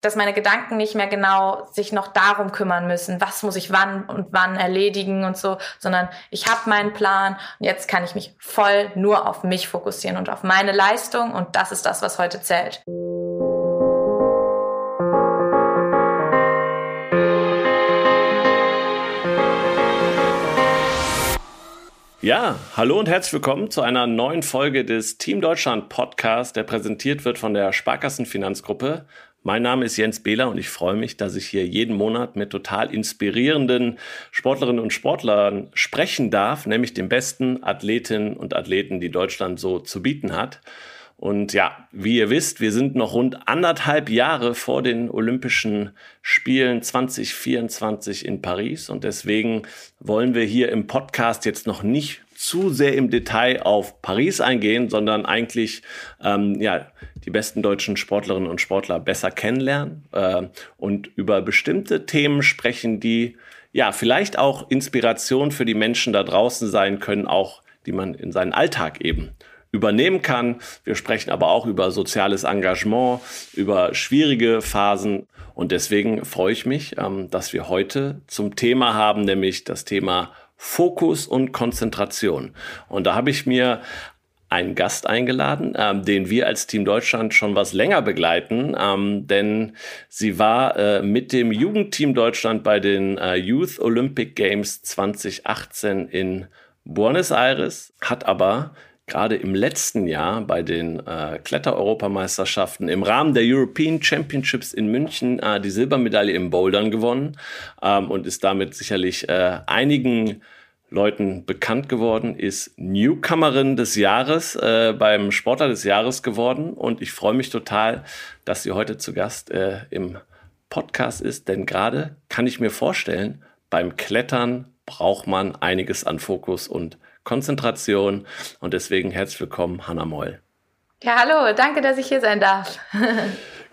dass meine Gedanken nicht mehr genau sich noch darum kümmern müssen, was muss ich wann und wann erledigen und so, sondern ich habe meinen Plan und jetzt kann ich mich voll nur auf mich fokussieren und auf meine Leistung und das ist das, was heute zählt. Ja, hallo und herzlich willkommen zu einer neuen Folge des Team Deutschland Podcast, der präsentiert wird von der Sparkassen Finanzgruppe. Mein Name ist Jens Behler und ich freue mich, dass ich hier jeden Monat mit total inspirierenden Sportlerinnen und Sportlern sprechen darf, nämlich den besten Athletinnen und Athleten, die Deutschland so zu bieten hat. Und ja, wie ihr wisst, wir sind noch rund anderthalb Jahre vor den Olympischen Spielen 2024 in Paris. Und deswegen wollen wir hier im Podcast jetzt noch nicht zu sehr im Detail auf Paris eingehen, sondern eigentlich ähm, ja, die besten deutschen Sportlerinnen und Sportler besser kennenlernen äh, und über bestimmte Themen sprechen, die ja vielleicht auch Inspiration für die Menschen da draußen sein können, auch die man in seinen Alltag eben übernehmen kann. Wir sprechen aber auch über soziales Engagement, über schwierige Phasen. Und deswegen freue ich mich, ähm, dass wir heute zum Thema haben, nämlich das Thema Fokus und Konzentration. Und da habe ich mir einen Gast eingeladen, ähm, den wir als Team Deutschland schon was länger begleiten, ähm, denn sie war äh, mit dem Jugendteam Deutschland bei den äh, Youth Olympic Games 2018 in Buenos Aires, hat aber gerade im letzten Jahr bei den äh, Kletter-Europameisterschaften im Rahmen der European Championships in München äh, die Silbermedaille im Bouldern gewonnen ähm, und ist damit sicherlich äh, einigen Leuten bekannt geworden, ist Newcomerin des Jahres äh, beim Sportler des Jahres geworden. Und ich freue mich total, dass sie heute zu Gast äh, im Podcast ist, denn gerade kann ich mir vorstellen, beim Klettern braucht man einiges an Fokus und Konzentration. Und deswegen herzlich willkommen, Hanna Moll. Ja, hallo, danke, dass ich hier sein darf.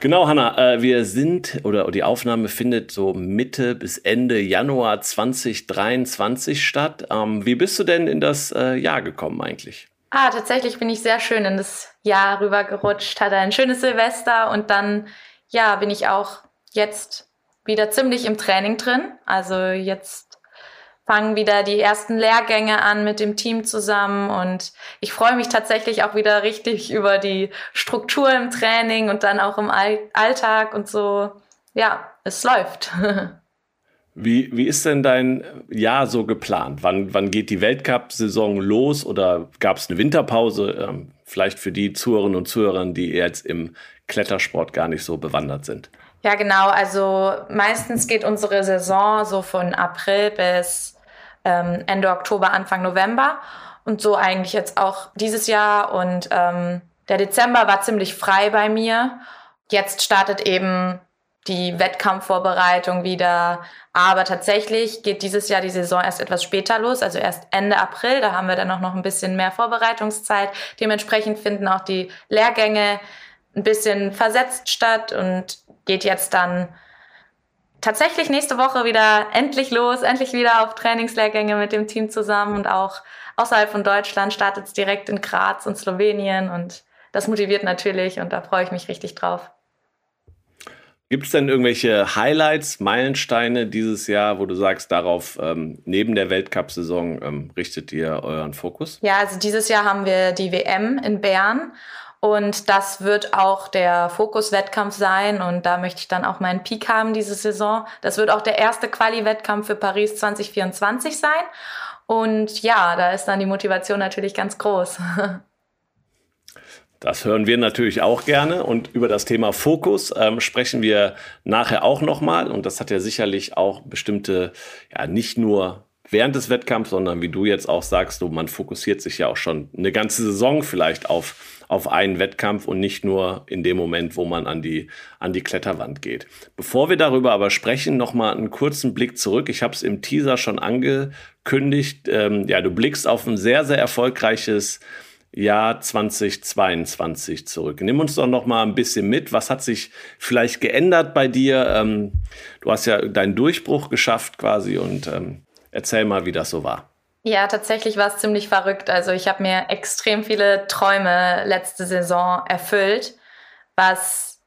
Genau, Hanna, äh, wir sind oder die Aufnahme findet so Mitte bis Ende Januar 2023 statt. Ähm, wie bist du denn in das äh, Jahr gekommen eigentlich? Ah, tatsächlich bin ich sehr schön in das Jahr rübergerutscht, hatte ein schönes Silvester und dann, ja, bin ich auch jetzt wieder ziemlich im Training drin. Also jetzt fangen wieder die ersten Lehrgänge an mit dem Team zusammen und ich freue mich tatsächlich auch wieder richtig über die Struktur im Training und dann auch im Alltag und so. Ja, es läuft. Wie, wie ist denn dein Jahr so geplant? Wann, wann geht die Weltcup-Saison los oder gab es eine Winterpause? Ähm, vielleicht für die Zuhörerinnen und Zuhörer, die jetzt im Klettersport gar nicht so bewandert sind. Ja, genau. Also meistens geht unsere Saison so von April bis ähm, Ende Oktober, Anfang November. Und so eigentlich jetzt auch dieses Jahr. Und ähm, der Dezember war ziemlich frei bei mir. Jetzt startet eben die Wettkampfvorbereitung wieder. Aber tatsächlich geht dieses Jahr die Saison erst etwas später los, also erst Ende April. Da haben wir dann auch noch ein bisschen mehr Vorbereitungszeit. Dementsprechend finden auch die Lehrgänge ein bisschen versetzt statt und geht jetzt dann tatsächlich nächste Woche wieder endlich los, endlich wieder auf Trainingslehrgänge mit dem Team zusammen und auch außerhalb von Deutschland startet es direkt in Graz und Slowenien und das motiviert natürlich und da freue ich mich richtig drauf. Gibt es denn irgendwelche Highlights, Meilensteine dieses Jahr, wo du sagst, darauf ähm, neben der Weltcup-Saison ähm, richtet ihr euren Fokus? Ja, also dieses Jahr haben wir die WM in Bern und das wird auch der Fokus-Wettkampf sein. Und da möchte ich dann auch meinen Peak haben diese Saison. Das wird auch der erste Quali-Wettkampf für Paris 2024 sein. Und ja, da ist dann die Motivation natürlich ganz groß. Das hören wir natürlich auch gerne und über das Thema Fokus ähm, sprechen wir nachher auch nochmal und das hat ja sicherlich auch bestimmte, ja nicht nur während des Wettkampfs, sondern wie du jetzt auch sagst, so, man fokussiert sich ja auch schon eine ganze Saison vielleicht auf auf einen Wettkampf und nicht nur in dem Moment, wo man an die, an die Kletterwand geht. Bevor wir darüber aber sprechen, nochmal einen kurzen Blick zurück. Ich habe es im Teaser schon angekündigt. Ähm, ja, du blickst auf ein sehr, sehr erfolgreiches Jahr 2022 zurück. Nimm uns doch noch mal ein bisschen mit. Was hat sich vielleicht geändert bei dir? Ähm, du hast ja deinen Durchbruch geschafft quasi und ähm, erzähl mal, wie das so war. Ja, tatsächlich war es ziemlich verrückt. Also ich habe mir extrem viele Träume letzte Saison erfüllt, was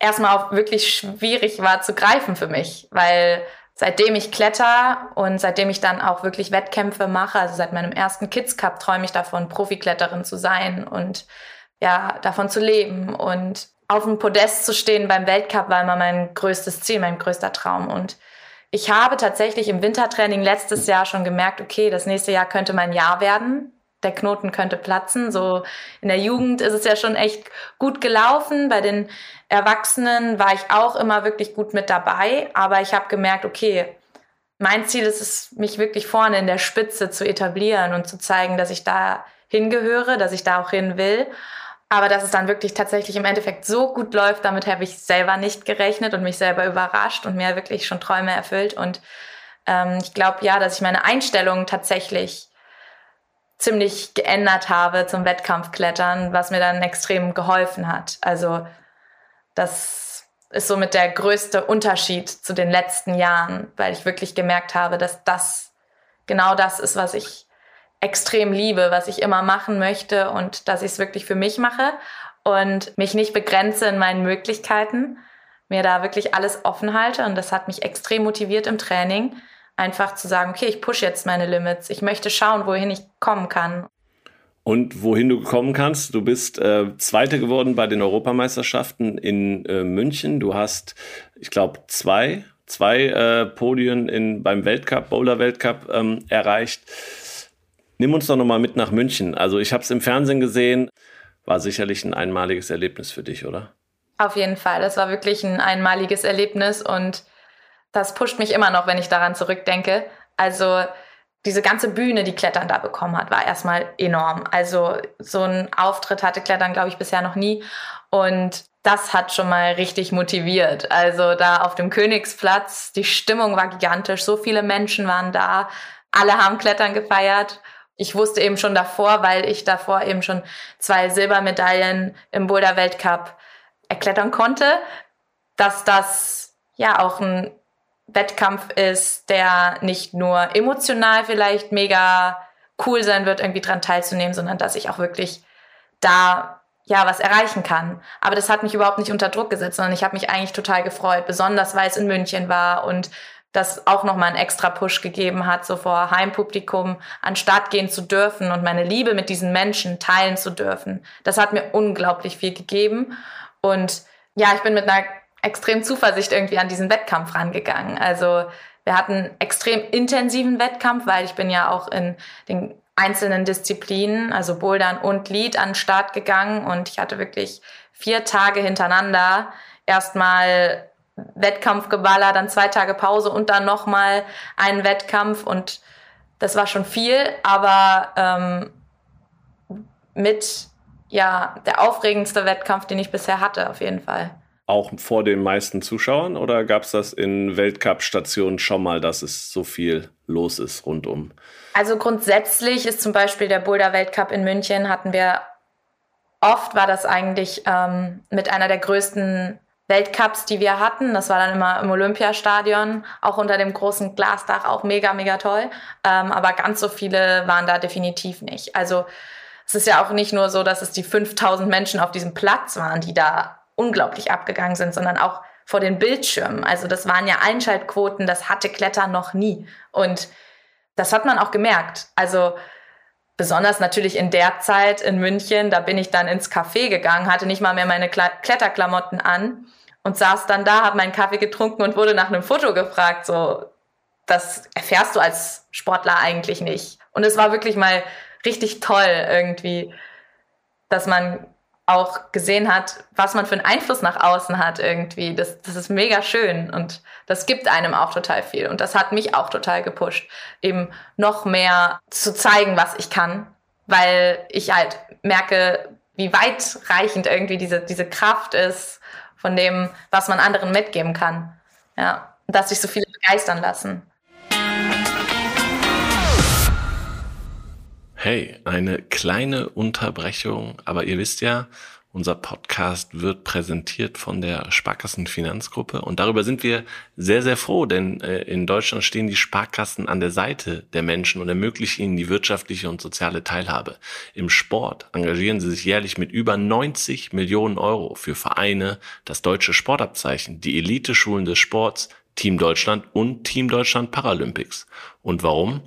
erstmal auch wirklich schwierig war zu greifen für mich, weil seitdem ich kletter und seitdem ich dann auch wirklich Wettkämpfe mache, also seit meinem ersten Kids Cup träume ich davon, Profikletterin zu sein und ja, davon zu leben und auf dem Podest zu stehen beim Weltcup war immer mein größtes Ziel, mein größter Traum und ich habe tatsächlich im Wintertraining letztes Jahr schon gemerkt, okay, das nächste Jahr könnte mein Jahr werden der Knoten könnte platzen. So in der Jugend ist es ja schon echt gut gelaufen. Bei den Erwachsenen war ich auch immer wirklich gut mit dabei. Aber ich habe gemerkt, okay, mein Ziel ist es, mich wirklich vorne in der Spitze zu etablieren und zu zeigen, dass ich da hingehöre, dass ich da auch hin will. Aber dass es dann wirklich tatsächlich im Endeffekt so gut läuft, damit habe ich selber nicht gerechnet und mich selber überrascht und mir wirklich schon Träume erfüllt. Und ähm, ich glaube ja, dass ich meine Einstellung tatsächlich ziemlich geändert habe zum Wettkampfklettern, was mir dann extrem geholfen hat. Also das ist somit der größte Unterschied zu den letzten Jahren, weil ich wirklich gemerkt habe, dass das genau das ist, was ich extrem liebe, was ich immer machen möchte und dass ich es wirklich für mich mache und mich nicht begrenze in meinen Möglichkeiten, mir da wirklich alles offen halte und das hat mich extrem motiviert im Training einfach zu sagen, okay, ich pushe jetzt meine Limits. Ich möchte schauen, wohin ich kommen kann. Und wohin du kommen kannst, du bist äh, Zweite geworden bei den Europameisterschaften in äh, München. Du hast, ich glaube, zwei, zwei äh, Podien in, beim Weltcup, Bowler Weltcup ähm, erreicht. Nimm uns doch nochmal mit nach München. Also ich habe es im Fernsehen gesehen, war sicherlich ein einmaliges Erlebnis für dich, oder? Auf jeden Fall, das war wirklich ein einmaliges Erlebnis und das pusht mich immer noch, wenn ich daran zurückdenke. Also diese ganze Bühne, die Klettern da bekommen hat, war erstmal enorm. Also so ein Auftritt hatte Klettern, glaube ich, bisher noch nie. Und das hat schon mal richtig motiviert. Also da auf dem Königsplatz, die Stimmung war gigantisch, so viele Menschen waren da, alle haben Klettern gefeiert. Ich wusste eben schon davor, weil ich davor eben schon zwei Silbermedaillen im Boulder Weltcup erklettern konnte, dass das ja auch ein Wettkampf ist, der nicht nur emotional vielleicht mega cool sein wird, irgendwie dran teilzunehmen, sondern dass ich auch wirklich da ja was erreichen kann. Aber das hat mich überhaupt nicht unter Druck gesetzt, sondern ich habe mich eigentlich total gefreut, besonders weil es in München war und das auch nochmal einen extra Push gegeben hat, so vor Heimpublikum an Start gehen zu dürfen und meine Liebe mit diesen Menschen teilen zu dürfen. Das hat mir unglaublich viel gegeben. Und ja, ich bin mit einer extrem Zuversicht irgendwie an diesen Wettkampf rangegangen. Also wir hatten extrem intensiven Wettkampf, weil ich bin ja auch in den einzelnen Disziplinen, also Bouldern und Lead, an den Start gegangen und ich hatte wirklich vier Tage hintereinander erstmal Wettkampfgeballer, dann zwei Tage Pause und dann nochmal einen Wettkampf. Und das war schon viel, aber ähm, mit ja der aufregendste Wettkampf, den ich bisher hatte, auf jeden Fall. Auch vor den meisten Zuschauern? Oder gab es das in Weltcup-Stationen schon mal, dass es so viel los ist rundum? Also grundsätzlich ist zum Beispiel der Boulder-Weltcup in München, hatten wir oft, war das eigentlich ähm, mit einer der größten Weltcups, die wir hatten. Das war dann immer im Olympiastadion, auch unter dem großen Glasdach, auch mega, mega toll. Ähm, aber ganz so viele waren da definitiv nicht. Also es ist ja auch nicht nur so, dass es die 5000 Menschen auf diesem Platz waren, die da unglaublich abgegangen sind, sondern auch vor den Bildschirmen. Also das waren ja Einschaltquoten, das hatte Klettern noch nie. Und das hat man auch gemerkt. Also besonders natürlich in der Zeit in München, da bin ich dann ins Café gegangen, hatte nicht mal mehr meine Kletterklamotten an und saß dann da, habe meinen Kaffee getrunken und wurde nach einem Foto gefragt. So, das erfährst du als Sportler eigentlich nicht. Und es war wirklich mal richtig toll irgendwie, dass man auch gesehen hat, was man für einen Einfluss nach außen hat irgendwie. Das, das ist mega schön und das gibt einem auch total viel. Und das hat mich auch total gepusht, eben noch mehr zu zeigen, was ich kann, weil ich halt merke, wie weitreichend irgendwie diese, diese Kraft ist von dem, was man anderen mitgeben kann. Ja, dass sich so viele begeistern lassen. Hey, eine kleine Unterbrechung, aber ihr wisst ja, Unser Podcast wird präsentiert von der Sparkassen Finanzgruppe und darüber sind wir sehr, sehr froh, denn äh, in Deutschland stehen die Sparkassen an der Seite der Menschen und ermöglichen ihnen die wirtschaftliche und soziale Teilhabe. Im Sport engagieren sie sich jährlich mit über 90 Millionen Euro für Vereine, das deutsche Sportabzeichen, die Elite-Schulen des Sports, Team Deutschland und Team Deutschland Paralympics. Und warum?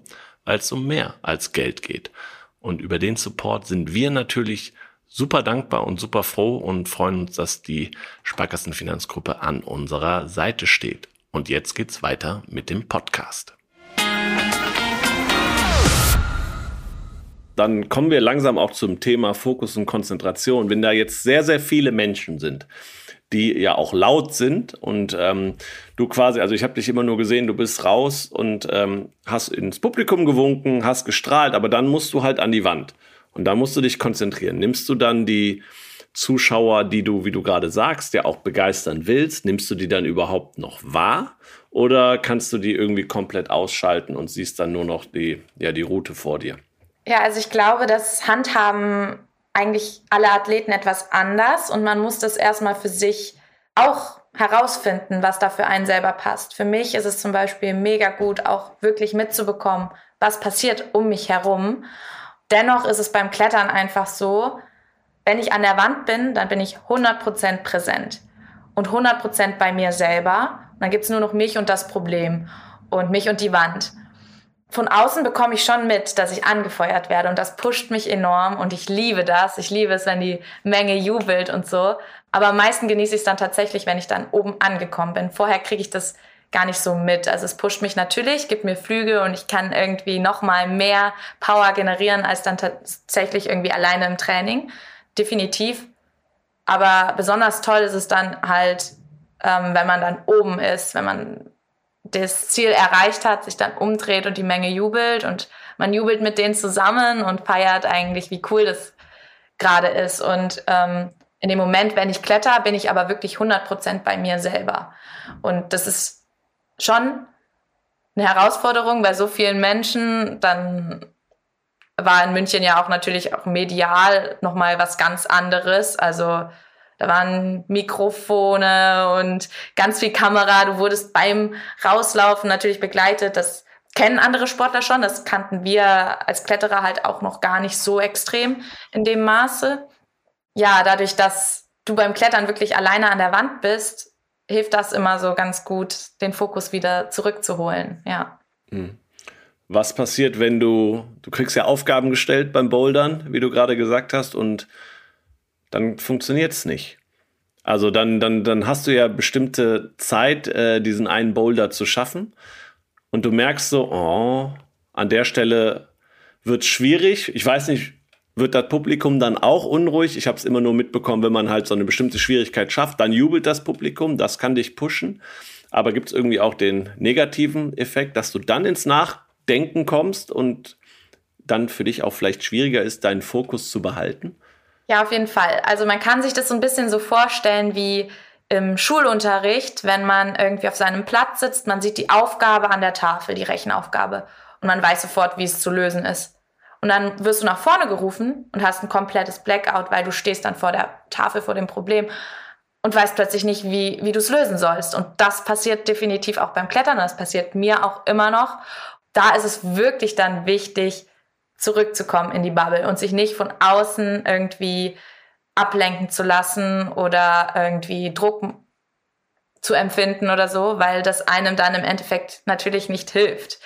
Es um mehr als Geld geht. Und über den Support sind wir natürlich super dankbar und super froh und freuen uns, dass die Sparkassenfinanzgruppe an unserer Seite steht. Und jetzt geht's weiter mit dem Podcast. Dann kommen wir langsam auch zum Thema Fokus und Konzentration. Wenn da jetzt sehr, sehr viele Menschen sind, die ja auch laut sind und ähm, du quasi, also ich habe dich immer nur gesehen, du bist raus und ähm, hast ins Publikum gewunken, hast gestrahlt, aber dann musst du halt an die Wand. Und da musst du dich konzentrieren. Nimmst du dann die Zuschauer, die du, wie du gerade sagst, ja auch begeistern willst, nimmst du die dann überhaupt noch wahr? Oder kannst du die irgendwie komplett ausschalten und siehst dann nur noch die, ja, die Route vor dir? Ja, also ich glaube, das handhaben eigentlich alle Athleten etwas anders und man muss das erstmal für sich auch herausfinden, was da für einen selber passt. Für mich ist es zum Beispiel mega gut, auch wirklich mitzubekommen, was passiert um mich herum Dennoch ist es beim Klettern einfach so, wenn ich an der Wand bin, dann bin ich 100% präsent und 100% bei mir selber. Und dann gibt's nur noch mich und das Problem und mich und die Wand. Von außen bekomme ich schon mit, dass ich angefeuert werde und das pusht mich enorm und ich liebe das. Ich liebe es, wenn die Menge jubelt und so. Aber am meisten genieße ich es dann tatsächlich, wenn ich dann oben angekommen bin. Vorher kriege ich das gar nicht so mit. Also es pusht mich natürlich, gibt mir Flüge und ich kann irgendwie noch mal mehr Power generieren als dann tatsächlich irgendwie alleine im Training. Definitiv. Aber besonders toll ist es dann halt, ähm, wenn man dann oben ist, wenn man das Ziel erreicht hat, sich dann umdreht und die Menge jubelt und man jubelt mit denen zusammen und feiert eigentlich, wie cool das gerade ist. Und ähm, in dem Moment, wenn ich kletter, bin ich aber wirklich 100% bei mir selber. Und das ist schon eine Herausforderung bei so vielen Menschen. Dann war in München ja auch natürlich auch medial nochmal was ganz anderes. Also da waren Mikrofone und ganz viel Kamera. Du wurdest beim Rauslaufen natürlich begleitet. Das kennen andere Sportler schon. Das kannten wir als Kletterer halt auch noch gar nicht so extrem in dem Maße. Ja, dadurch, dass du beim Klettern wirklich alleine an der Wand bist, hilft das immer so ganz gut, den Fokus wieder zurückzuholen, ja. Hm. Was passiert, wenn du, du kriegst ja Aufgaben gestellt beim Bouldern, wie du gerade gesagt hast, und dann funktioniert es nicht. Also dann, dann, dann hast du ja bestimmte Zeit, äh, diesen einen Boulder zu schaffen. Und du merkst so, oh, an der Stelle wird es schwierig. Ich weiß nicht, wird das Publikum dann auch unruhig. Ich habe es immer nur mitbekommen, wenn man halt so eine bestimmte Schwierigkeit schafft, dann jubelt das Publikum, das kann dich pushen. Aber gibt es irgendwie auch den negativen Effekt, dass du dann ins Nachdenken kommst und dann für dich auch vielleicht schwieriger ist, deinen Fokus zu behalten? Ja, auf jeden Fall. Also man kann sich das so ein bisschen so vorstellen wie im Schulunterricht, wenn man irgendwie auf seinem Platz sitzt, man sieht die Aufgabe an der Tafel, die Rechenaufgabe, und man weiß sofort, wie es zu lösen ist. Und dann wirst du nach vorne gerufen und hast ein komplettes Blackout, weil du stehst dann vor der Tafel vor dem Problem und weißt plötzlich nicht, wie, wie du es lösen sollst. Und das passiert definitiv auch beim Klettern. Das passiert mir auch immer noch. Da ist es wirklich dann wichtig, zurückzukommen in die Bubble und sich nicht von außen irgendwie ablenken zu lassen oder irgendwie Druck zu empfinden oder so, weil das einem dann im Endeffekt natürlich nicht hilft,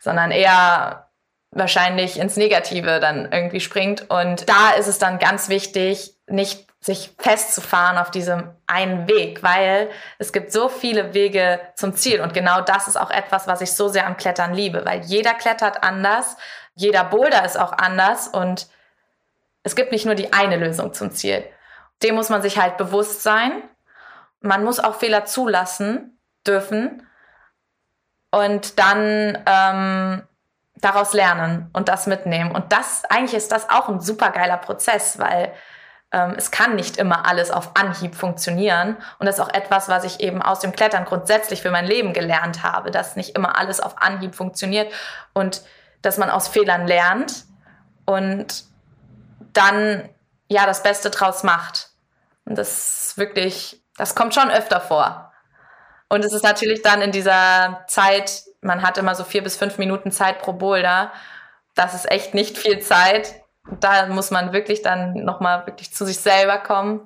sondern eher wahrscheinlich ins Negative dann irgendwie springt. Und da ist es dann ganz wichtig, nicht sich festzufahren auf diesem einen Weg, weil es gibt so viele Wege zum Ziel. Und genau das ist auch etwas, was ich so sehr am Klettern liebe, weil jeder klettert anders, jeder Boulder ist auch anders und es gibt nicht nur die eine Lösung zum Ziel. Dem muss man sich halt bewusst sein. Man muss auch Fehler zulassen dürfen. Und dann ähm, daraus lernen und das mitnehmen. Und das, eigentlich ist das auch ein super geiler Prozess, weil ähm, es kann nicht immer alles auf Anhieb funktionieren. Und das ist auch etwas, was ich eben aus dem Klettern grundsätzlich für mein Leben gelernt habe, dass nicht immer alles auf Anhieb funktioniert und dass man aus Fehlern lernt und dann ja das Beste draus macht. Und das wirklich, das kommt schon öfter vor. Und es ist natürlich dann in dieser Zeit, man hat immer so vier bis fünf Minuten Zeit pro Boulder. Das ist echt nicht viel Zeit. Da muss man wirklich dann nochmal wirklich zu sich selber kommen.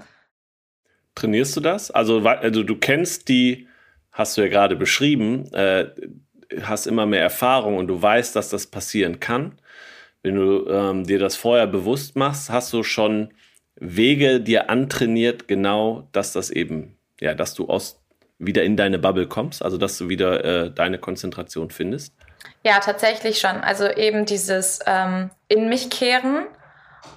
Trainierst du das? Also, also du kennst die, hast du ja gerade beschrieben, äh, hast immer mehr Erfahrung und du weißt, dass das passieren kann. Wenn du ähm, dir das vorher bewusst machst, hast du schon Wege dir antrainiert, genau, dass das eben, ja, dass du aus wieder in deine Bubble kommst, also dass du wieder äh, deine Konzentration findest? Ja, tatsächlich schon. Also eben dieses ähm, in mich kehren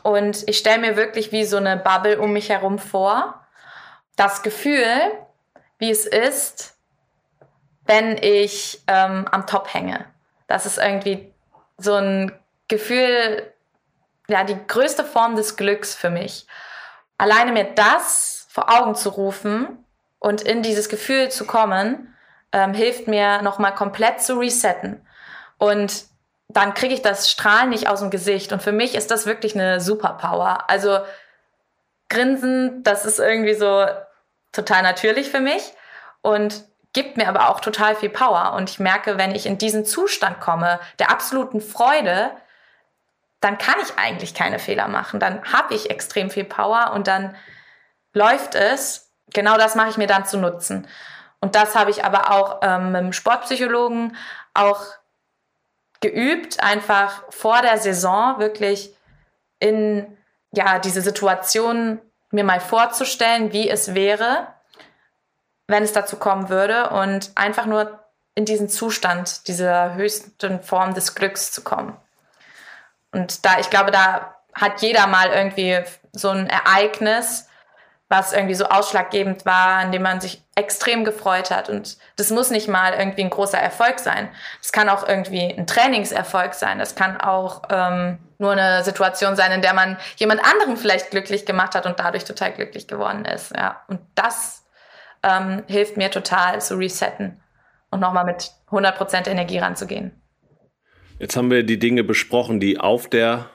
und ich stelle mir wirklich wie so eine Bubble um mich herum vor. Das Gefühl, wie es ist, wenn ich ähm, am Top hänge. Das ist irgendwie so ein Gefühl, ja, die größte Form des Glücks für mich. Alleine mir das vor Augen zu rufen und in dieses Gefühl zu kommen, ähm, hilft mir nochmal komplett zu resetten. Und dann kriege ich das Strahlen nicht aus dem Gesicht. Und für mich ist das wirklich eine Superpower. Also Grinsen, das ist irgendwie so total natürlich für mich und gibt mir aber auch total viel Power. Und ich merke, wenn ich in diesen Zustand komme, der absoluten Freude, dann kann ich eigentlich keine Fehler machen. Dann habe ich extrem viel Power und dann läuft es. Genau das mache ich mir dann zu nutzen. Und das habe ich aber auch ähm, mit dem Sportpsychologen auch geübt, einfach vor der Saison wirklich in ja diese Situation mir mal vorzustellen, wie es wäre, wenn es dazu kommen würde und einfach nur in diesen Zustand dieser höchsten Form des Glücks zu kommen. Und da, ich glaube, da hat jeder mal irgendwie so ein Ereignis, was irgendwie so ausschlaggebend war, an dem man sich extrem gefreut hat. Und das muss nicht mal irgendwie ein großer Erfolg sein. Das kann auch irgendwie ein Trainingserfolg sein. Das kann auch ähm, nur eine Situation sein, in der man jemand anderen vielleicht glücklich gemacht hat und dadurch total glücklich geworden ist. Ja. Und das ähm, hilft mir total zu resetten und nochmal mit 100% Energie ranzugehen. Jetzt haben wir die Dinge besprochen, die auf der,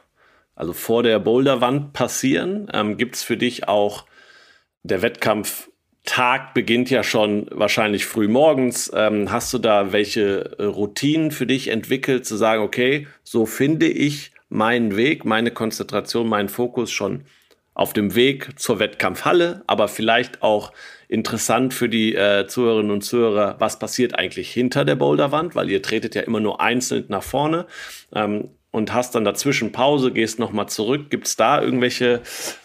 also vor der Boulderwand passieren. Ähm, Gibt es für dich auch der Wettkampftag beginnt ja schon wahrscheinlich früh morgens. Ähm, hast du da welche äh, Routinen für dich entwickelt, zu sagen, okay, so finde ich meinen Weg, meine Konzentration, meinen Fokus schon auf dem Weg zur Wettkampfhalle, aber vielleicht auch interessant für die äh, Zuhörerinnen und Zuhörer, was passiert eigentlich hinter der Boulderwand, weil ihr tretet ja immer nur einzeln nach vorne ähm, und hast dann dazwischen Pause, gehst nochmal zurück. Gibt es da irgendwelche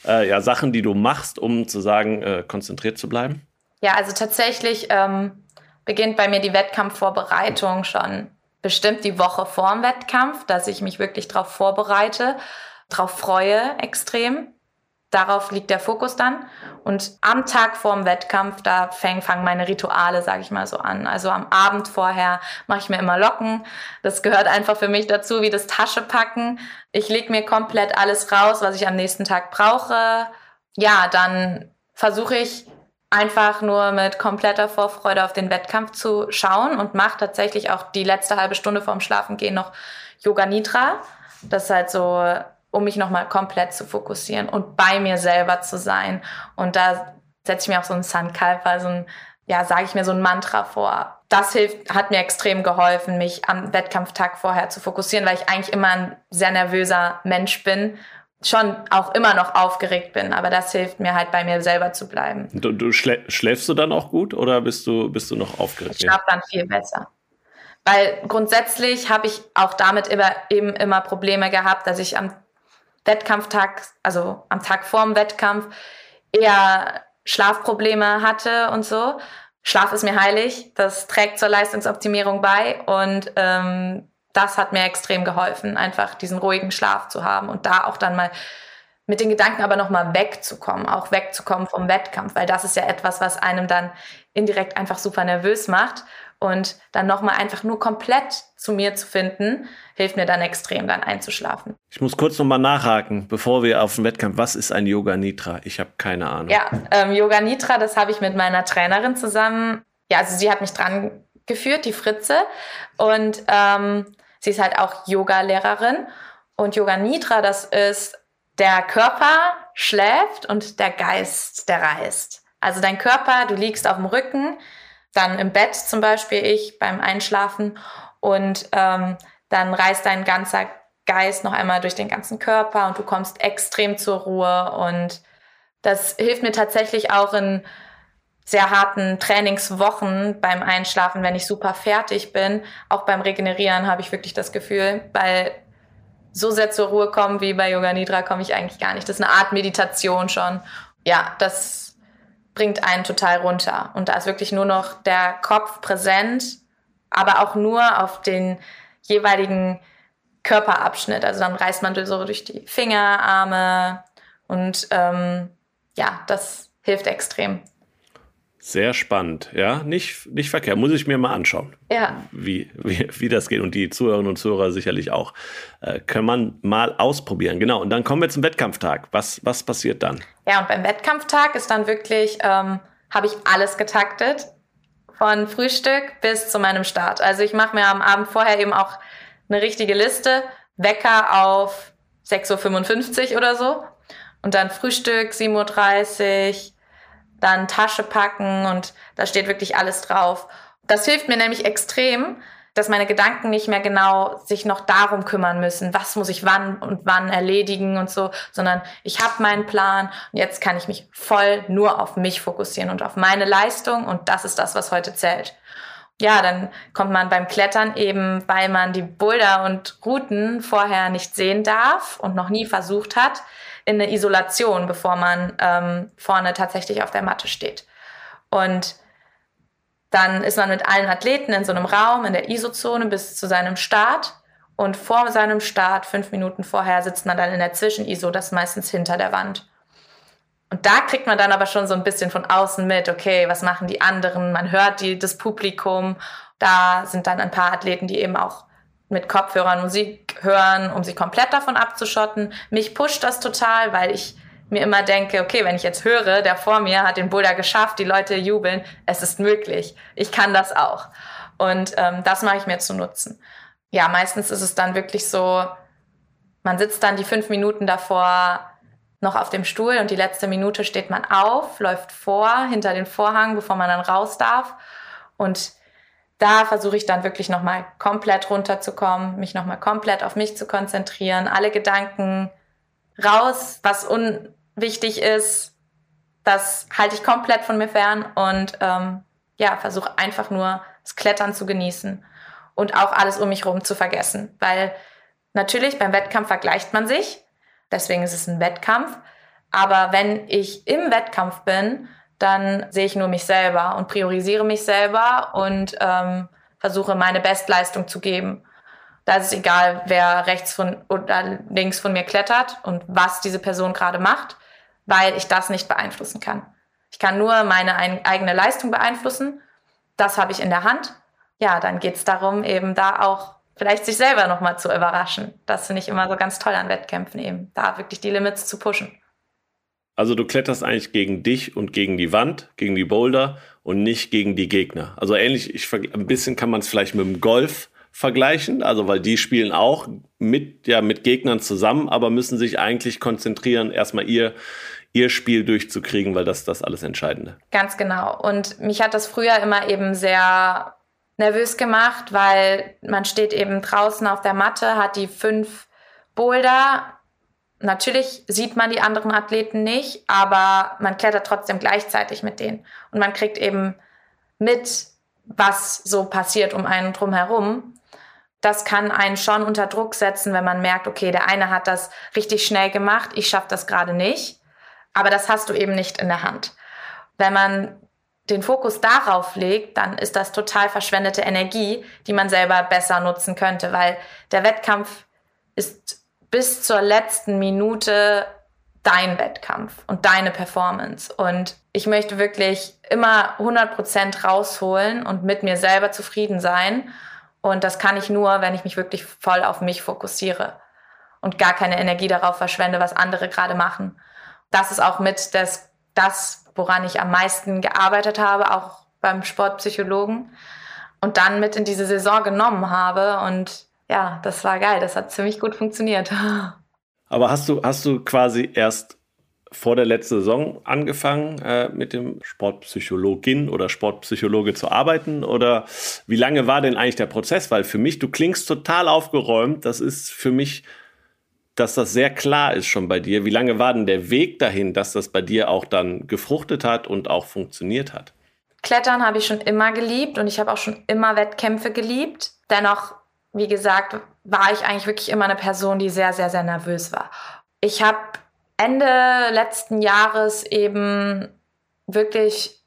äh, ja, Sachen, die du machst, um zu sagen, äh, konzentriert zu bleiben? Ja, also tatsächlich ähm, beginnt bei mir die Wettkampfvorbereitung schon bestimmt die Woche vor dem Wettkampf, dass ich mich wirklich darauf vorbereite, darauf freue extrem darauf liegt der Fokus dann. Und am Tag vorm Wettkampf, da fangen, fangen meine Rituale, sage ich mal so an. Also am Abend vorher mache ich mir immer Locken. Das gehört einfach für mich dazu, wie das Taschepacken. Ich lege mir komplett alles raus, was ich am nächsten Tag brauche. Ja, dann versuche ich einfach nur mit kompletter Vorfreude auf den Wettkampf zu schauen und mache tatsächlich auch die letzte halbe Stunde vorm Schlafengehen noch Yoga Nidra. Das ist halt so um mich nochmal komplett zu fokussieren und bei mir selber zu sein. Und da setze ich mir auch so ein Sankalpa, so ein, ja, sage ich mir so ein Mantra vor. Das hilft, hat mir extrem geholfen, mich am Wettkampftag vorher zu fokussieren, weil ich eigentlich immer ein sehr nervöser Mensch bin schon auch immer noch aufgeregt bin, aber das hilft mir halt bei mir selber zu bleiben. Du, du schlä schläfst du dann auch gut oder bist du bist du noch aufgeregt? Ich schlafe dann viel besser. Weil grundsätzlich habe ich auch damit immer, eben immer Probleme gehabt, dass ich am Wettkampftag, also am Tag vorm Wettkampf, eher Schlafprobleme hatte und so. Schlaf ist mir heilig, das trägt zur Leistungsoptimierung bei und ähm, das hat mir extrem geholfen, einfach diesen ruhigen Schlaf zu haben und da auch dann mal mit den Gedanken aber nochmal wegzukommen, auch wegzukommen vom Wettkampf, weil das ist ja etwas, was einem dann indirekt einfach super nervös macht und dann nochmal einfach nur komplett zu mir zu finden, hilft mir dann extrem, dann einzuschlafen. Ich muss kurz nochmal nachhaken, bevor wir auf den Wettkampf. Was ist ein Yoga Nitra? Ich habe keine Ahnung. Ja, ähm, Yoga Nitra, das habe ich mit meiner Trainerin zusammen. Ja, also sie hat mich dran geführt, die Fritze. Und ähm, sie ist halt auch Yoga-Lehrerin. Und Yoga Nitra, das ist der Körper schläft und der Geist, der reist. Also dein Körper, du liegst auf dem Rücken, dann im Bett zum Beispiel ich beim Einschlafen und ähm, dann reist dein ganzer Geist noch einmal durch den ganzen Körper und du kommst extrem zur Ruhe und das hilft mir tatsächlich auch in sehr harten Trainingswochen beim Einschlafen, wenn ich super fertig bin. Auch beim Regenerieren habe ich wirklich das Gefühl, weil so sehr zur Ruhe kommen wie bei Yoga Nidra komme ich eigentlich gar nicht. Das ist eine Art Meditation schon. Ja, das bringt einen total runter. Und da ist wirklich nur noch der Kopf präsent, aber auch nur auf den jeweiligen Körperabschnitt. Also dann reißt man so durch die Finger, Arme und ähm, ja, das hilft extrem. Sehr spannend, ja, nicht, nicht verkehrt. Muss ich mir mal anschauen, ja. wie, wie, wie das geht. Und die Zuhörerinnen und Zuhörer sicherlich auch. Äh, kann man mal ausprobieren. Genau. Und dann kommen wir zum Wettkampftag. Was, was passiert dann? Ja, und beim Wettkampftag ist dann wirklich, ähm, habe ich alles getaktet. Von Frühstück bis zu meinem Start. Also ich mache mir am Abend vorher eben auch eine richtige Liste. Wecker auf 6.55 Uhr oder so. Und dann Frühstück 7.30 Uhr dann Tasche packen und da steht wirklich alles drauf. Das hilft mir nämlich extrem, dass meine Gedanken nicht mehr genau sich noch darum kümmern müssen, was muss ich wann und wann erledigen und so, sondern ich habe meinen Plan und jetzt kann ich mich voll nur auf mich fokussieren und auf meine Leistung und das ist das, was heute zählt. Ja, dann kommt man beim Klettern eben, weil man die Boulder und Routen vorher nicht sehen darf und noch nie versucht hat, in eine Isolation, bevor man ähm, vorne tatsächlich auf der Matte steht. Und dann ist man mit allen Athleten in so einem Raum in der ISO-Zone bis zu seinem Start. Und vor seinem Start, fünf Minuten vorher, sitzt man dann in der Zwischen-ISO, das meistens hinter der Wand. Und da kriegt man dann aber schon so ein bisschen von außen mit, okay, was machen die anderen? Man hört die, das Publikum. Da sind dann ein paar Athleten, die eben auch mit Kopfhörern Musik hören, um sich komplett davon abzuschotten. Mich pusht das total, weil ich mir immer denke, okay, wenn ich jetzt höre, der vor mir hat den Boulder geschafft, die Leute jubeln, es ist möglich. Ich kann das auch. Und ähm, das mache ich mir zu nutzen. Ja, meistens ist es dann wirklich so, man sitzt dann die fünf Minuten davor noch auf dem Stuhl und die letzte Minute steht man auf, läuft vor, hinter den Vorhang, bevor man dann raus darf. Und da versuche ich dann wirklich nochmal komplett runterzukommen, mich nochmal komplett auf mich zu konzentrieren, alle Gedanken raus, was unwichtig ist, das halte ich komplett von mir fern und ähm, ja, versuche einfach nur das Klettern zu genießen und auch alles um mich herum zu vergessen. Weil natürlich beim Wettkampf vergleicht man sich, deswegen ist es ein Wettkampf. Aber wenn ich im Wettkampf bin, dann sehe ich nur mich selber und priorisiere mich selber und ähm, versuche meine Bestleistung zu geben. Da ist es egal, wer rechts von oder links von mir klettert und was diese Person gerade macht, weil ich das nicht beeinflussen kann. Ich kann nur meine eigene Leistung beeinflussen. Das habe ich in der Hand. Ja, dann geht es darum, eben da auch vielleicht sich selber nochmal zu überraschen. Das finde ich immer so ganz toll an Wettkämpfen eben, da wirklich die Limits zu pushen. Also du kletterst eigentlich gegen dich und gegen die Wand, gegen die Boulder und nicht gegen die Gegner. Also ähnlich, ich, ein bisschen kann man es vielleicht mit dem Golf vergleichen, also weil die spielen auch mit, ja, mit Gegnern zusammen, aber müssen sich eigentlich konzentrieren, erstmal ihr, ihr Spiel durchzukriegen, weil das ist das alles Entscheidende. Ganz genau. Und mich hat das früher immer eben sehr nervös gemacht, weil man steht eben draußen auf der Matte, hat die fünf Boulder Natürlich sieht man die anderen Athleten nicht, aber man klettert trotzdem gleichzeitig mit denen. Und man kriegt eben mit, was so passiert um einen drumherum. Das kann einen schon unter Druck setzen, wenn man merkt, okay, der eine hat das richtig schnell gemacht, ich schaffe das gerade nicht. Aber das hast du eben nicht in der Hand. Wenn man den Fokus darauf legt, dann ist das total verschwendete Energie, die man selber besser nutzen könnte, weil der Wettkampf ist bis zur letzten Minute dein Wettkampf und deine Performance. Und ich möchte wirklich immer 100% rausholen und mit mir selber zufrieden sein. Und das kann ich nur, wenn ich mich wirklich voll auf mich fokussiere und gar keine Energie darauf verschwende, was andere gerade machen. Das ist auch mit das, das, woran ich am meisten gearbeitet habe, auch beim Sportpsychologen. Und dann mit in diese Saison genommen habe und ja, das war geil. Das hat ziemlich gut funktioniert. Aber hast du, hast du quasi erst vor der letzten Saison angefangen, äh, mit dem Sportpsychologin oder Sportpsychologe zu arbeiten? Oder wie lange war denn eigentlich der Prozess? Weil für mich, du klingst total aufgeräumt. Das ist für mich, dass das sehr klar ist schon bei dir. Wie lange war denn der Weg dahin, dass das bei dir auch dann gefruchtet hat und auch funktioniert hat? Klettern habe ich schon immer geliebt und ich habe auch schon immer Wettkämpfe geliebt. Dennoch, wie gesagt, war ich eigentlich wirklich immer eine Person, die sehr, sehr, sehr nervös war. Ich habe Ende letzten Jahres eben wirklich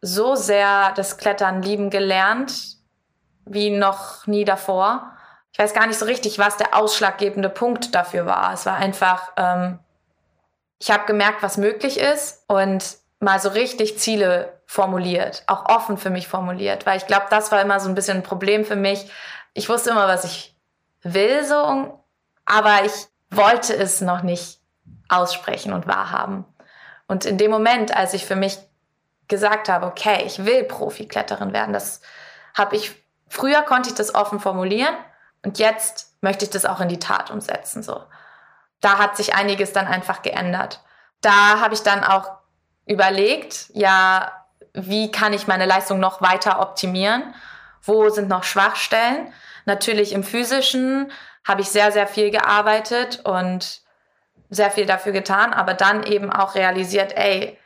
so sehr das Klettern lieben gelernt wie noch nie davor. Ich weiß gar nicht so richtig, was der ausschlaggebende Punkt dafür war. Es war einfach, ähm, ich habe gemerkt, was möglich ist und mal so richtig Ziele formuliert, auch offen für mich formuliert, weil ich glaube, das war immer so ein bisschen ein Problem für mich. Ich wusste immer, was ich will, so, aber ich wollte es noch nicht aussprechen und wahrhaben. Und in dem Moment, als ich für mich gesagt habe, okay, ich will Profikletterin werden, das habe ich, früher konnte ich das offen formulieren und jetzt möchte ich das auch in die Tat umsetzen, so. Da hat sich einiges dann einfach geändert. Da habe ich dann auch überlegt, ja, wie kann ich meine Leistung noch weiter optimieren? Wo sind noch Schwachstellen? Natürlich im physischen habe ich sehr, sehr viel gearbeitet und sehr viel dafür getan, aber dann eben auch realisiert, ey,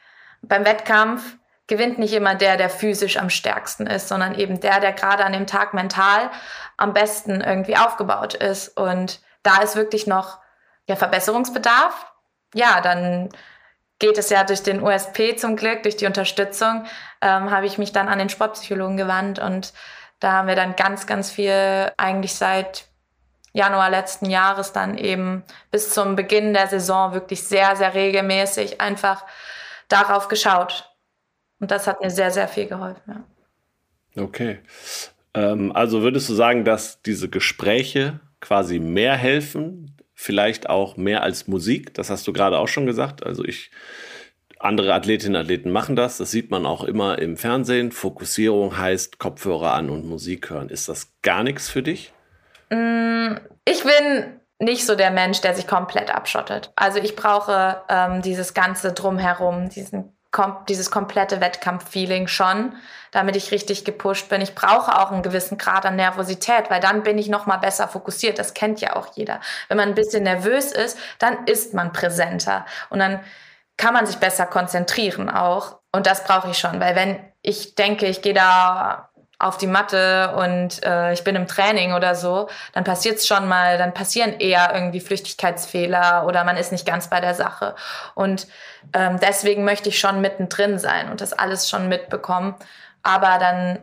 beim Wettkampf gewinnt nicht immer der, der physisch am stärksten ist, sondern eben der, der gerade an dem Tag mental am besten irgendwie aufgebaut ist. Und da ist wirklich noch ja, Verbesserungsbedarf. Ja, dann geht es ja durch den USP zum Glück, durch die Unterstützung, ähm, habe ich mich dann an den Sportpsychologen gewandt und da haben wir dann ganz, ganz viel eigentlich seit Januar letzten Jahres dann eben bis zum Beginn der Saison wirklich sehr, sehr regelmäßig einfach darauf geschaut. Und das hat mir sehr, sehr viel geholfen. Ja. Okay. Ähm, also würdest du sagen, dass diese Gespräche quasi mehr helfen, vielleicht auch mehr als Musik? Das hast du gerade auch schon gesagt. Also ich andere Athletinnen und Athleten machen das. Das sieht man auch immer im Fernsehen. Fokussierung heißt Kopfhörer an und Musik hören. Ist das gar nichts für dich? Mm, ich bin nicht so der Mensch, der sich komplett abschottet. Also ich brauche ähm, dieses ganze drumherum, diesen, kom dieses komplette Wettkampffeeling schon, damit ich richtig gepusht bin. Ich brauche auch einen gewissen Grad an Nervosität, weil dann bin ich noch mal besser fokussiert. Das kennt ja auch jeder. Wenn man ein bisschen nervös ist, dann ist man präsenter und dann kann man sich besser konzentrieren auch. Und das brauche ich schon, weil wenn ich denke, ich gehe da auf die Matte und äh, ich bin im Training oder so, dann passiert es schon mal, dann passieren eher irgendwie Flüchtigkeitsfehler oder man ist nicht ganz bei der Sache. Und ähm, deswegen möchte ich schon mittendrin sein und das alles schon mitbekommen. Aber dann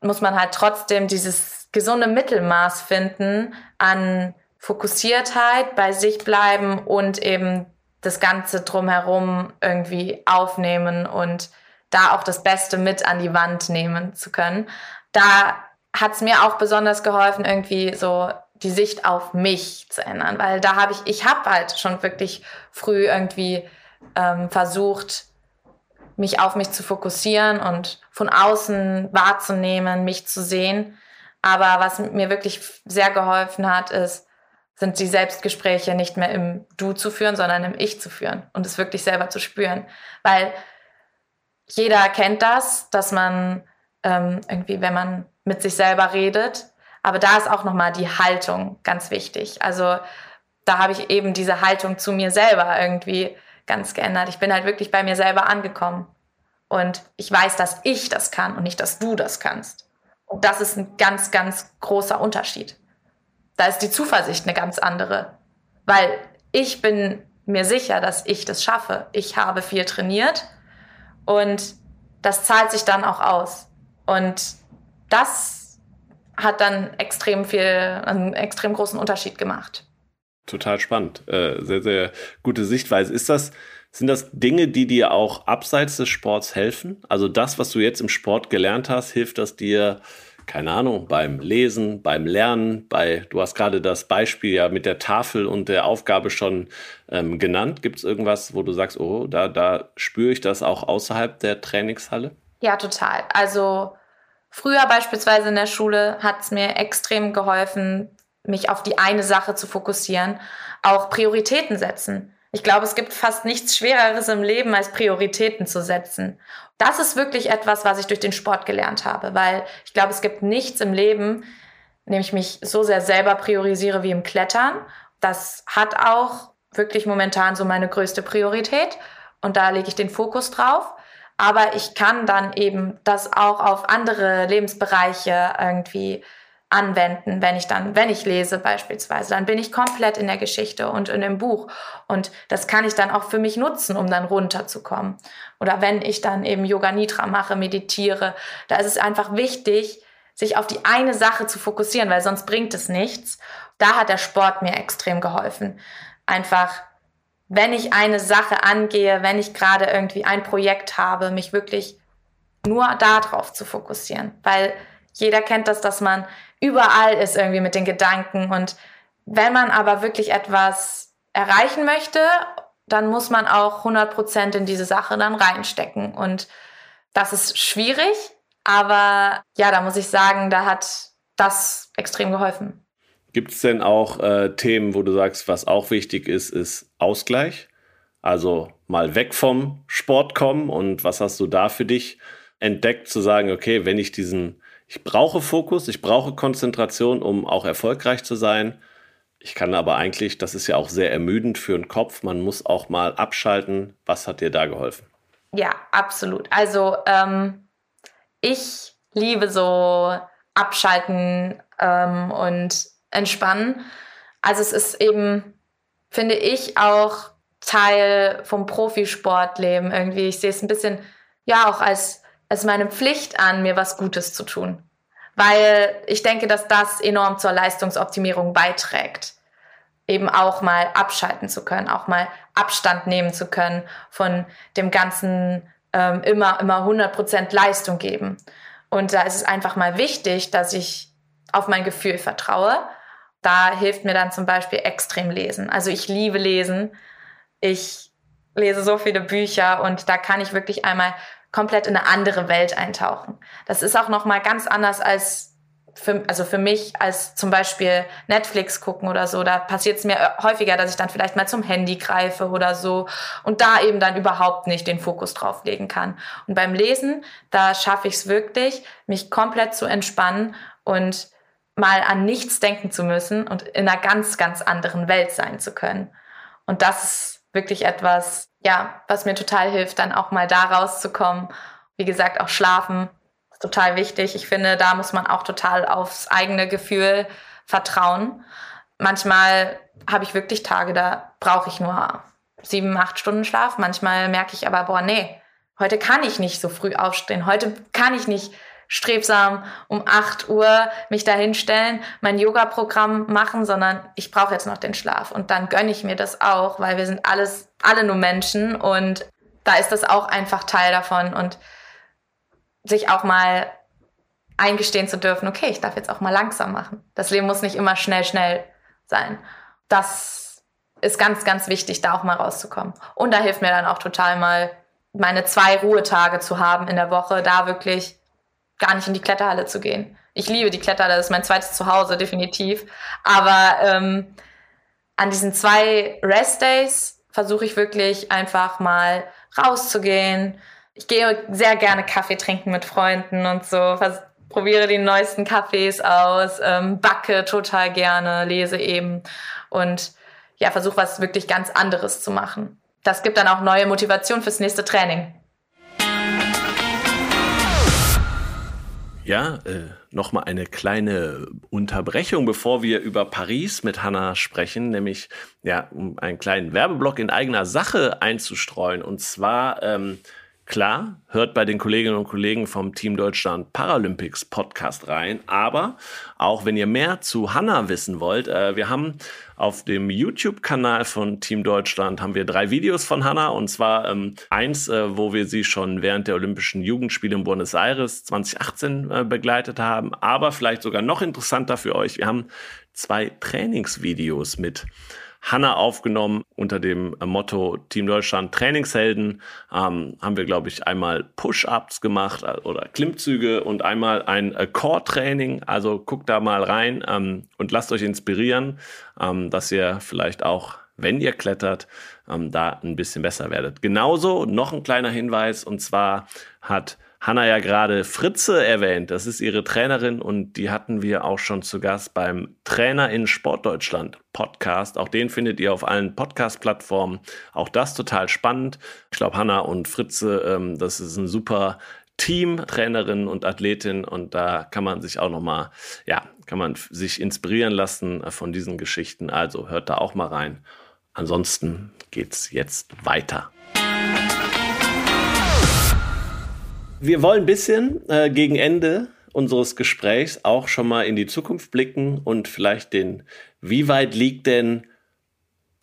muss man halt trotzdem dieses gesunde Mittelmaß finden an Fokussiertheit, bei sich bleiben und eben das Ganze drumherum irgendwie aufnehmen und da auch das Beste mit an die Wand nehmen zu können. Da hat es mir auch besonders geholfen, irgendwie so die Sicht auf mich zu ändern, weil da habe ich, ich habe halt schon wirklich früh irgendwie ähm, versucht, mich auf mich zu fokussieren und von außen wahrzunehmen, mich zu sehen. Aber was mir wirklich sehr geholfen hat, ist, sind die Selbstgespräche nicht mehr im Du zu führen, sondern im Ich zu führen und es wirklich selber zu spüren. Weil jeder kennt das, dass man ähm, irgendwie, wenn man mit sich selber redet, aber da ist auch nochmal die Haltung ganz wichtig. Also da habe ich eben diese Haltung zu mir selber irgendwie ganz geändert. Ich bin halt wirklich bei mir selber angekommen. Und ich weiß, dass ich das kann und nicht, dass du das kannst. Und das ist ein ganz, ganz großer Unterschied. Da ist die Zuversicht eine ganz andere. Weil ich bin mir sicher, dass ich das schaffe. Ich habe viel trainiert und das zahlt sich dann auch aus. Und das hat dann extrem viel, einen extrem großen Unterschied gemacht. Total spannend. Äh, sehr, sehr gute Sichtweise. Ist das, sind das Dinge, die dir auch abseits des Sports helfen? Also das, was du jetzt im Sport gelernt hast, hilft das dir keine Ahnung, beim Lesen, beim Lernen, bei, du hast gerade das Beispiel ja mit der Tafel und der Aufgabe schon ähm, genannt. Gibt es irgendwas, wo du sagst, oh, da, da spüre ich das auch außerhalb der Trainingshalle? Ja, total. Also früher beispielsweise in der Schule hat es mir extrem geholfen, mich auf die eine Sache zu fokussieren. auch Prioritäten setzen. Ich glaube, es gibt fast nichts Schwereres im Leben, als Prioritäten zu setzen. Das ist wirklich etwas, was ich durch den Sport gelernt habe, weil ich glaube, es gibt nichts im Leben, in dem ich mich so sehr selber priorisiere wie im Klettern. Das hat auch wirklich momentan so meine größte Priorität und da lege ich den Fokus drauf. Aber ich kann dann eben das auch auf andere Lebensbereiche irgendwie anwenden, wenn ich dann, wenn ich lese beispielsweise, dann bin ich komplett in der Geschichte und in dem Buch und das kann ich dann auch für mich nutzen, um dann runterzukommen. Oder wenn ich dann eben Yoga Nidra mache, meditiere, da ist es einfach wichtig, sich auf die eine Sache zu fokussieren, weil sonst bringt es nichts. Da hat der Sport mir extrem geholfen. Einfach, wenn ich eine Sache angehe, wenn ich gerade irgendwie ein Projekt habe, mich wirklich nur darauf zu fokussieren, weil jeder kennt das, dass man überall ist irgendwie mit den Gedanken. Und wenn man aber wirklich etwas erreichen möchte, dann muss man auch 100 Prozent in diese Sache dann reinstecken. Und das ist schwierig, aber ja, da muss ich sagen, da hat das extrem geholfen. Gibt es denn auch äh, Themen, wo du sagst, was auch wichtig ist, ist Ausgleich? Also mal weg vom Sport kommen und was hast du da für dich entdeckt, zu sagen, okay, wenn ich diesen ich brauche Fokus, ich brauche Konzentration, um auch erfolgreich zu sein. Ich kann aber eigentlich, das ist ja auch sehr ermüdend für den Kopf, man muss auch mal abschalten. Was hat dir da geholfen? Ja, absolut. Also ähm, ich liebe so abschalten ähm, und entspannen. Also es ist eben, finde ich, auch Teil vom Profisportleben irgendwie. Ich sehe es ein bisschen, ja, auch als es meine Pflicht an, mir was Gutes zu tun. Weil ich denke, dass das enorm zur Leistungsoptimierung beiträgt. Eben auch mal abschalten zu können, auch mal Abstand nehmen zu können von dem ganzen ähm, immer, immer 100% Leistung geben. Und da ist es einfach mal wichtig, dass ich auf mein Gefühl vertraue. Da hilft mir dann zum Beispiel extrem lesen. Also ich liebe lesen. Ich lese so viele Bücher und da kann ich wirklich einmal komplett in eine andere Welt eintauchen. Das ist auch noch mal ganz anders als für, also für mich als zum Beispiel Netflix gucken oder so. Da passiert es mir häufiger, dass ich dann vielleicht mal zum Handy greife oder so und da eben dann überhaupt nicht den Fokus drauf legen kann. Und beim Lesen, da schaffe ich es wirklich, mich komplett zu entspannen und mal an nichts denken zu müssen und in einer ganz, ganz anderen Welt sein zu können. Und das ist wirklich etwas, ja, was mir total hilft, dann auch mal da rauszukommen. Wie gesagt, auch schlafen ist total wichtig. Ich finde, da muss man auch total aufs eigene Gefühl vertrauen. Manchmal habe ich wirklich Tage, da brauche ich nur sieben, acht Stunden Schlaf. Manchmal merke ich aber, boah, nee, heute kann ich nicht so früh aufstehen. Heute kann ich nicht strebsam um 8 Uhr mich dahinstellen, mein Yoga-Programm machen, sondern ich brauche jetzt noch den Schlaf. Und dann gönne ich mir das auch, weil wir sind alles, alle nur Menschen und da ist das auch einfach Teil davon und sich auch mal eingestehen zu dürfen, okay, ich darf jetzt auch mal langsam machen. Das Leben muss nicht immer schnell, schnell sein. Das ist ganz, ganz wichtig, da auch mal rauszukommen. Und da hilft mir dann auch total mal meine zwei Ruhetage zu haben in der Woche, da wirklich gar nicht in die Kletterhalle zu gehen. Ich liebe die Kletterhalle, das ist mein zweites Zuhause, definitiv. Aber ähm, an diesen zwei Rest-Days versuche ich wirklich einfach mal rauszugehen. Ich gehe sehr gerne Kaffee trinken mit Freunden und so, probiere die neuesten Kaffees aus, ähm, backe total gerne, lese eben und ja, versuche was wirklich ganz anderes zu machen. Das gibt dann auch neue Motivation fürs nächste Training. Ja, äh, nochmal eine kleine Unterbrechung, bevor wir über Paris mit Hannah sprechen, nämlich ja, um einen kleinen Werbeblock in eigener Sache einzustreuen. Und zwar ähm, Klar, hört bei den Kolleginnen und Kollegen vom Team Deutschland Paralympics Podcast rein. Aber auch wenn ihr mehr zu Hanna wissen wollt, äh, wir haben auf dem YouTube-Kanal von Team Deutschland haben wir drei Videos von Hanna. Und zwar ähm, eins, äh, wo wir sie schon während der Olympischen Jugendspiele in Buenos Aires 2018 äh, begleitet haben. Aber vielleicht sogar noch interessanter für euch, wir haben zwei Trainingsvideos mit Hanna aufgenommen unter dem Motto Team Deutschland Trainingshelden. Ähm, haben wir, glaube ich, einmal Push-Ups gemacht äh, oder Klimmzüge und einmal ein äh, Core-Training. Also guckt da mal rein ähm, und lasst euch inspirieren, ähm, dass ihr vielleicht auch, wenn ihr klettert, ähm, da ein bisschen besser werdet. Genauso noch ein kleiner Hinweis und zwar hat Hanna ja gerade Fritze erwähnt. Das ist ihre Trainerin und die hatten wir auch schon zu Gast beim Trainer in Sportdeutschland Podcast. Auch den findet ihr auf allen Podcast-Plattformen. Auch das total spannend. Ich glaube, Hanna und Fritze, ähm, das ist ein super Team, Trainerin und Athletin und da kann man sich auch nochmal, ja, kann man sich inspirieren lassen von diesen Geschichten. Also hört da auch mal rein. Ansonsten geht's jetzt weiter. Wir wollen ein bisschen äh, gegen Ende unseres Gesprächs auch schon mal in die Zukunft blicken und vielleicht den, wie weit liegt denn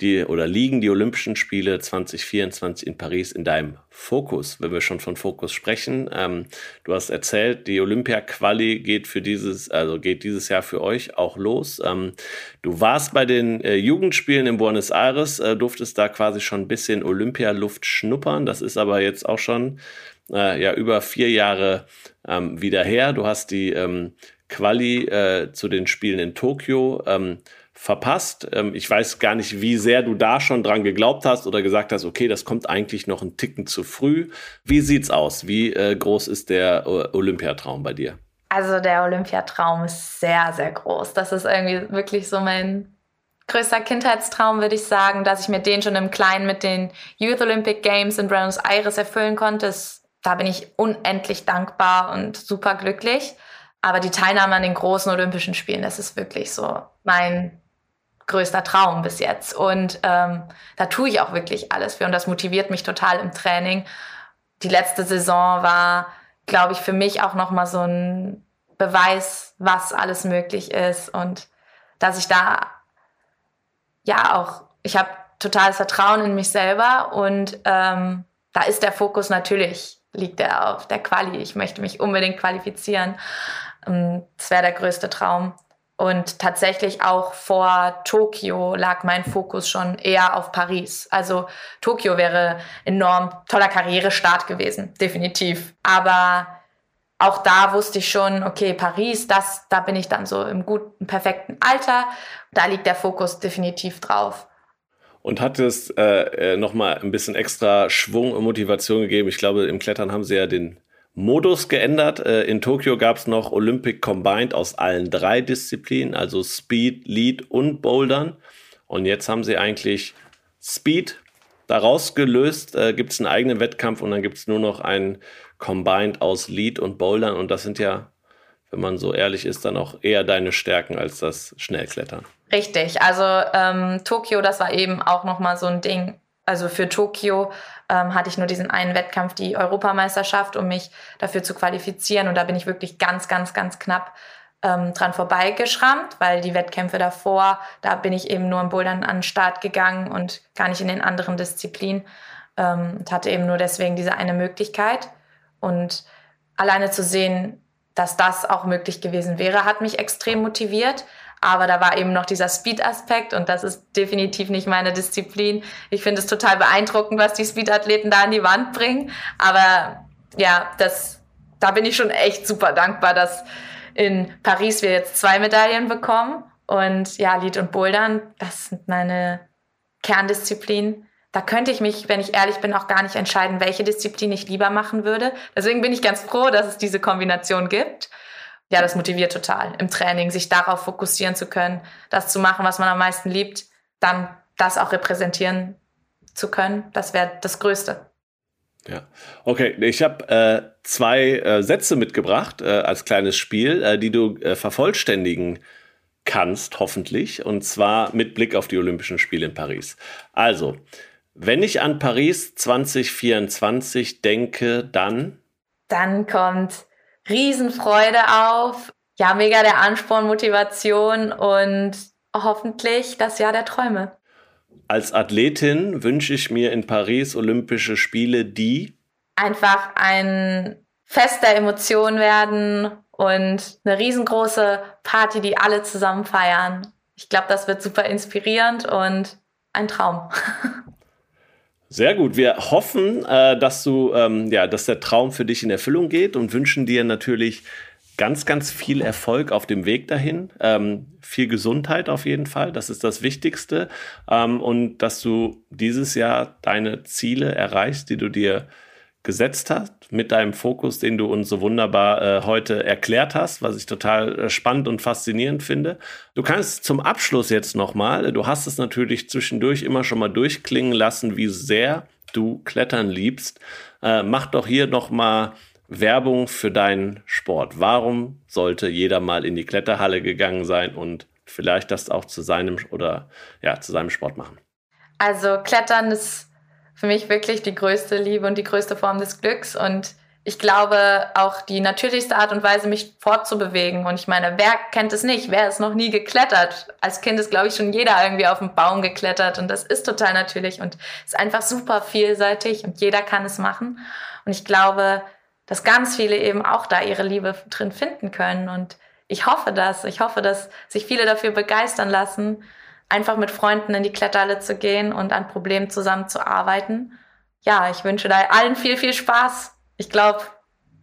die oder liegen die Olympischen Spiele 2024 in Paris in deinem Fokus, wenn wir schon von Fokus sprechen? Ähm, du hast erzählt, die Olympia-Quali geht für dieses, also geht dieses Jahr für euch auch los. Ähm, du warst bei den äh, Jugendspielen in Buenos Aires, äh, durftest da quasi schon ein bisschen Olympialuft schnuppern. Das ist aber jetzt auch schon äh, ja über vier Jahre ähm, wieder her. Du hast die ähm, Quali äh, zu den Spielen in Tokio ähm, verpasst. Ähm, ich weiß gar nicht, wie sehr du da schon dran geglaubt hast oder gesagt hast, okay, das kommt eigentlich noch ein Ticken zu früh. Wie sieht's aus? Wie äh, groß ist der äh, Olympiatraum bei dir? Also der Olympiatraum ist sehr, sehr groß. Das ist irgendwie wirklich so mein größter Kindheitstraum, würde ich sagen, dass ich mir den schon im Kleinen mit den Youth Olympic Games in Buenos Aires erfüllen konnte. Ist da bin ich unendlich dankbar und super glücklich. Aber die Teilnahme an den großen Olympischen Spielen, das ist wirklich so mein größter Traum bis jetzt. Und ähm, da tue ich auch wirklich alles für und das motiviert mich total im Training. Die letzte Saison war, glaube ich, für mich auch nochmal so ein Beweis, was alles möglich ist und dass ich da ja auch, ich habe totales Vertrauen in mich selber und ähm, da ist der Fokus natürlich liegt er auf der Quali. Ich möchte mich unbedingt qualifizieren. Ähm, das wäre der größte Traum. Und tatsächlich auch vor Tokio lag mein Fokus schon eher auf Paris. Also Tokio wäre enorm toller Karrierestart gewesen, definitiv. Aber auch da wusste ich schon, okay, Paris, das, da bin ich dann so im guten, perfekten Alter. Da liegt der Fokus definitiv drauf und hat es äh, äh, nochmal ein bisschen extra Schwung und Motivation gegeben. Ich glaube, im Klettern haben sie ja den Modus geändert. Äh, in Tokio gab es noch Olympic Combined aus allen drei Disziplinen, also Speed, Lead und Bouldern. Und jetzt haben sie eigentlich Speed daraus gelöst, äh, gibt es einen eigenen Wettkampf und dann gibt es nur noch einen Combined aus Lead und Bouldern. Und das sind ja, wenn man so ehrlich ist, dann auch eher deine Stärken als das Schnellklettern. Richtig, also ähm, Tokio, das war eben auch nochmal so ein Ding. Also für Tokio ähm, hatte ich nur diesen einen Wettkampf, die Europameisterschaft, um mich dafür zu qualifizieren. Und da bin ich wirklich ganz, ganz, ganz knapp ähm, dran vorbeigeschrammt, weil die Wettkämpfe davor, da bin ich eben nur im Bouldern an den Start gegangen und gar nicht in den anderen Disziplinen. Ähm, und hatte eben nur deswegen diese eine Möglichkeit. Und alleine zu sehen, dass das auch möglich gewesen wäre, hat mich extrem motiviert. Aber da war eben noch dieser Speed-Aspekt und das ist definitiv nicht meine Disziplin. Ich finde es total beeindruckend, was die Speed-Athleten da an die Wand bringen. Aber ja, das, da bin ich schon echt super dankbar, dass in Paris wir jetzt zwei Medaillen bekommen. Und ja, Lead und Bouldern, das sind meine Kerndisziplinen. Da könnte ich mich, wenn ich ehrlich bin, auch gar nicht entscheiden, welche Disziplin ich lieber machen würde. Deswegen bin ich ganz froh, dass es diese Kombination gibt ja, das motiviert total im Training, sich darauf fokussieren zu können, das zu machen, was man am meisten liebt, dann das auch repräsentieren zu können. Das wäre das Größte. Ja, okay. Ich habe äh, zwei äh, Sätze mitgebracht äh, als kleines Spiel, äh, die du äh, vervollständigen kannst, hoffentlich, und zwar mit Blick auf die Olympischen Spiele in Paris. Also, wenn ich an Paris 2024 denke, dann. Dann kommt Riesenfreude auf. Ja, mega der Ansporn, Motivation und hoffentlich das Jahr der Träume. Als Athletin wünsche ich mir in Paris Olympische Spiele, die einfach ein Fest der Emotionen werden und eine riesengroße Party, die alle zusammen feiern. Ich glaube, das wird super inspirierend und ein Traum. Sehr gut. Wir hoffen, äh, dass du, ähm, ja, dass der Traum für dich in Erfüllung geht und wünschen dir natürlich ganz, ganz viel Erfolg auf dem Weg dahin. Ähm, viel Gesundheit auf jeden Fall. Das ist das Wichtigste. Ähm, und dass du dieses Jahr deine Ziele erreichst, die du dir gesetzt hast, mit deinem Fokus, den du uns so wunderbar äh, heute erklärt hast, was ich total äh, spannend und faszinierend finde. Du kannst zum Abschluss jetzt nochmal, du hast es natürlich zwischendurch immer schon mal durchklingen lassen, wie sehr du Klettern liebst. Äh, mach doch hier nochmal Werbung für deinen Sport. Warum sollte jeder mal in die Kletterhalle gegangen sein und vielleicht das auch zu seinem oder ja, zu seinem Sport machen? Also Klettern ist für mich wirklich die größte Liebe und die größte Form des Glücks. Und ich glaube auch die natürlichste Art und Weise, mich fortzubewegen. Und ich meine, wer kennt es nicht? Wer ist noch nie geklettert? Als Kind ist, glaube ich, schon jeder irgendwie auf den Baum geklettert. Und das ist total natürlich und ist einfach super vielseitig und jeder kann es machen. Und ich glaube, dass ganz viele eben auch da ihre Liebe drin finden können. Und ich hoffe das. Ich hoffe, dass sich viele dafür begeistern lassen einfach mit Freunden in die Kletterhalle zu gehen und an Problemen zusammenzuarbeiten. Ja, ich wünsche da allen viel, viel Spaß. Ich glaube,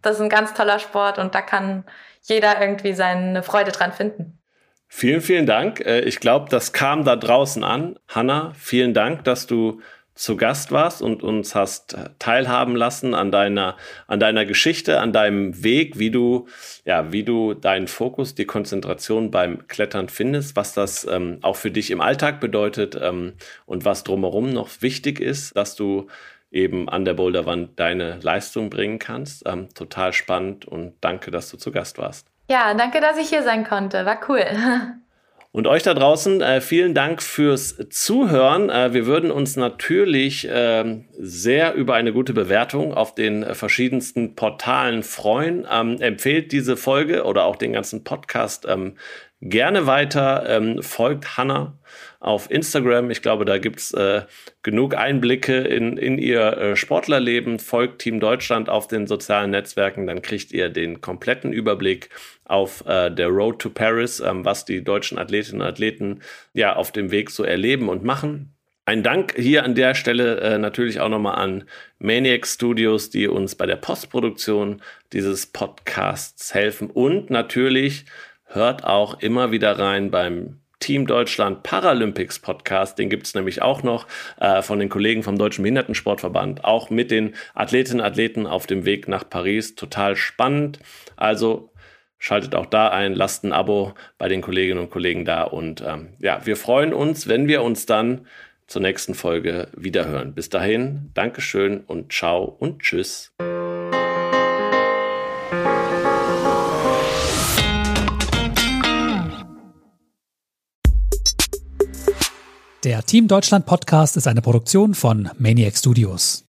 das ist ein ganz toller Sport und da kann jeder irgendwie seine Freude dran finden. Vielen, vielen Dank. Äh, ich glaube, das kam da draußen an. Hanna, vielen Dank, dass du zu Gast warst und uns hast teilhaben lassen an deiner, an deiner Geschichte, an deinem Weg, wie du, ja, wie du deinen Fokus, die Konzentration beim Klettern findest, was das ähm, auch für dich im Alltag bedeutet ähm, und was drumherum noch wichtig ist, dass du eben an der Boulderwand deine Leistung bringen kannst. Ähm, total spannend und danke, dass du zu Gast warst. Ja, danke, dass ich hier sein konnte. War cool. Und euch da draußen, äh, vielen Dank fürs Zuhören. Äh, wir würden uns natürlich äh, sehr über eine gute Bewertung auf den äh, verschiedensten Portalen freuen. Ähm, empfehlt diese Folge oder auch den ganzen Podcast ähm, gerne weiter. Ähm, folgt Hanna auf Instagram. Ich glaube, da gibt's äh, genug Einblicke in, in ihr äh, Sportlerleben. Folgt Team Deutschland auf den sozialen Netzwerken, dann kriegt ihr den kompletten Überblick auf äh, der Road to Paris, ähm, was die deutschen Athletinnen und Athleten ja auf dem Weg so erleben und machen. Ein Dank hier an der Stelle äh, natürlich auch nochmal an Maniac Studios, die uns bei der Postproduktion dieses Podcasts helfen. Und natürlich hört auch immer wieder rein beim Team Deutschland Paralympics Podcast. Den gibt es nämlich auch noch äh, von den Kollegen vom Deutschen Behindertensportverband. Auch mit den Athletinnen und Athleten auf dem Weg nach Paris. Total spannend. Also schaltet auch da ein, lasst ein Abo bei den Kolleginnen und Kollegen da. Und ähm, ja, wir freuen uns, wenn wir uns dann zur nächsten Folge wiederhören. Bis dahin, Dankeschön und ciao und tschüss. Der Team Deutschland Podcast ist eine Produktion von Maniac Studios.